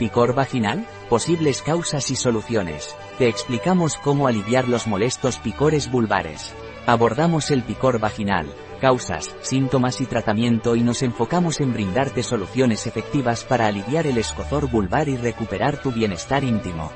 ¿Picor vaginal? Posibles causas y soluciones. Te explicamos cómo aliviar los molestos picores vulvares. Abordamos el picor vaginal, causas, síntomas y tratamiento y nos enfocamos en brindarte soluciones efectivas para aliviar el escozor vulvar y recuperar tu bienestar íntimo.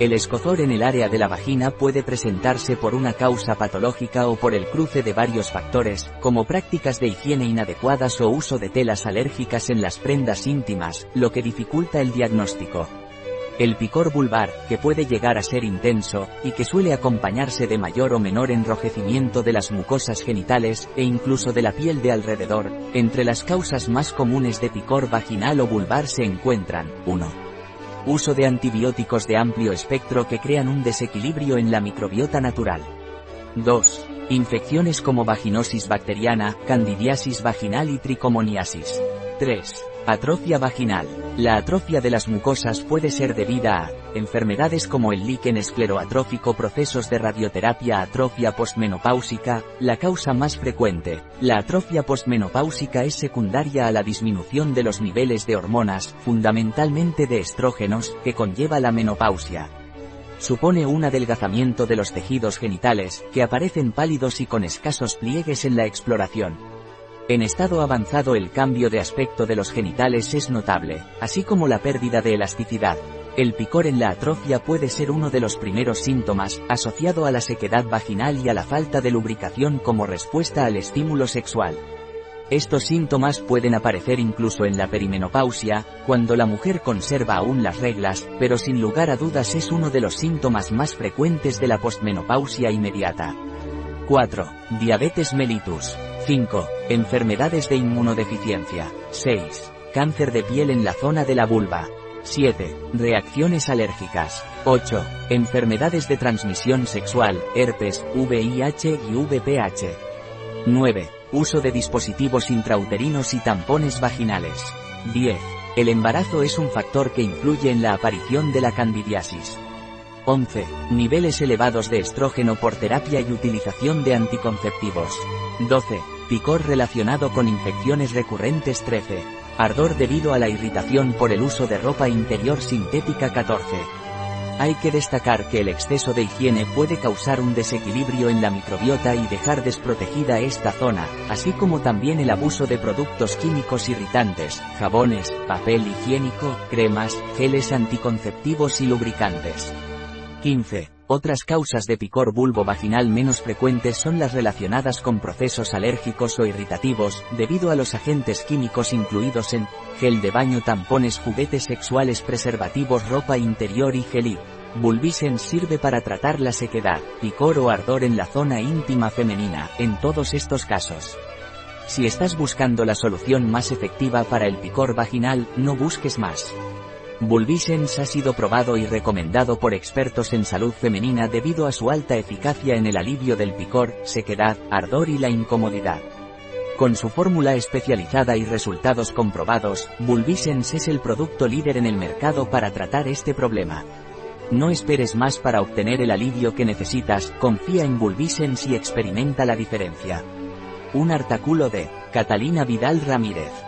El escozor en el área de la vagina puede presentarse por una causa patológica o por el cruce de varios factores, como prácticas de higiene inadecuadas o uso de telas alérgicas en las prendas íntimas, lo que dificulta el diagnóstico. El picor vulvar, que puede llegar a ser intenso, y que suele acompañarse de mayor o menor enrojecimiento de las mucosas genitales, e incluso de la piel de alrededor, entre las causas más comunes de picor vaginal o vulvar se encuentran, 1 Uso de antibióticos de amplio espectro que crean un desequilibrio en la microbiota natural. 2. Infecciones como vaginosis bacteriana, candidiasis vaginal y tricomoniasis. 3. Atrofia vaginal. La atrofia de las mucosas puede ser debida a enfermedades como el líquen escleroatrófico, procesos de radioterapia, atrofia postmenopáusica, la causa más frecuente. La atrofia postmenopáusica es secundaria a la disminución de los niveles de hormonas, fundamentalmente de estrógenos, que conlleva la menopausia. Supone un adelgazamiento de los tejidos genitales, que aparecen pálidos y con escasos pliegues en la exploración. En estado avanzado el cambio de aspecto de los genitales es notable, así como la pérdida de elasticidad. El picor en la atrofia puede ser uno de los primeros síntomas, asociado a la sequedad vaginal y a la falta de lubricación como respuesta al estímulo sexual. Estos síntomas pueden aparecer incluso en la perimenopausia, cuando la mujer conserva aún las reglas, pero sin lugar a dudas es uno de los síntomas más frecuentes de la postmenopausia inmediata. 4. Diabetes mellitus. 5. Enfermedades de inmunodeficiencia. 6. Cáncer de piel en la zona de la vulva. 7. Reacciones alérgicas. 8. Enfermedades de transmisión sexual, herpes, VIH y VPH. 9. Uso de dispositivos intrauterinos y tampones vaginales. 10. El embarazo es un factor que influye en la aparición de la candidiasis. 11. Niveles elevados de estrógeno por terapia y utilización de anticonceptivos. 12. Picor relacionado con infecciones recurrentes 13. Ardor debido a la irritación por el uso de ropa interior sintética 14. Hay que destacar que el exceso de higiene puede causar un desequilibrio en la microbiota y dejar desprotegida esta zona, así como también el abuso de productos químicos irritantes, jabones, papel higiénico, cremas, geles anticonceptivos y lubricantes. 15. Otras causas de picor vulvo vaginal menos frecuentes son las relacionadas con procesos alérgicos o irritativos, debido a los agentes químicos incluidos en gel de baño, tampones, juguetes sexuales, preservativos, ropa interior y gelí. Bulbisen sirve para tratar la sequedad, picor o ardor en la zona íntima femenina, en todos estos casos. Si estás buscando la solución más efectiva para el picor vaginal, no busques más. Bulbisens ha sido probado y recomendado por expertos en salud femenina debido a su alta eficacia en el alivio del picor, sequedad, ardor y la incomodidad. Con su fórmula especializada y resultados comprobados, Bulbisens es el producto líder en el mercado para tratar este problema. No esperes más para obtener el alivio que necesitas, confía en Bulbisens y experimenta la diferencia. Un artículo de Catalina Vidal Ramírez.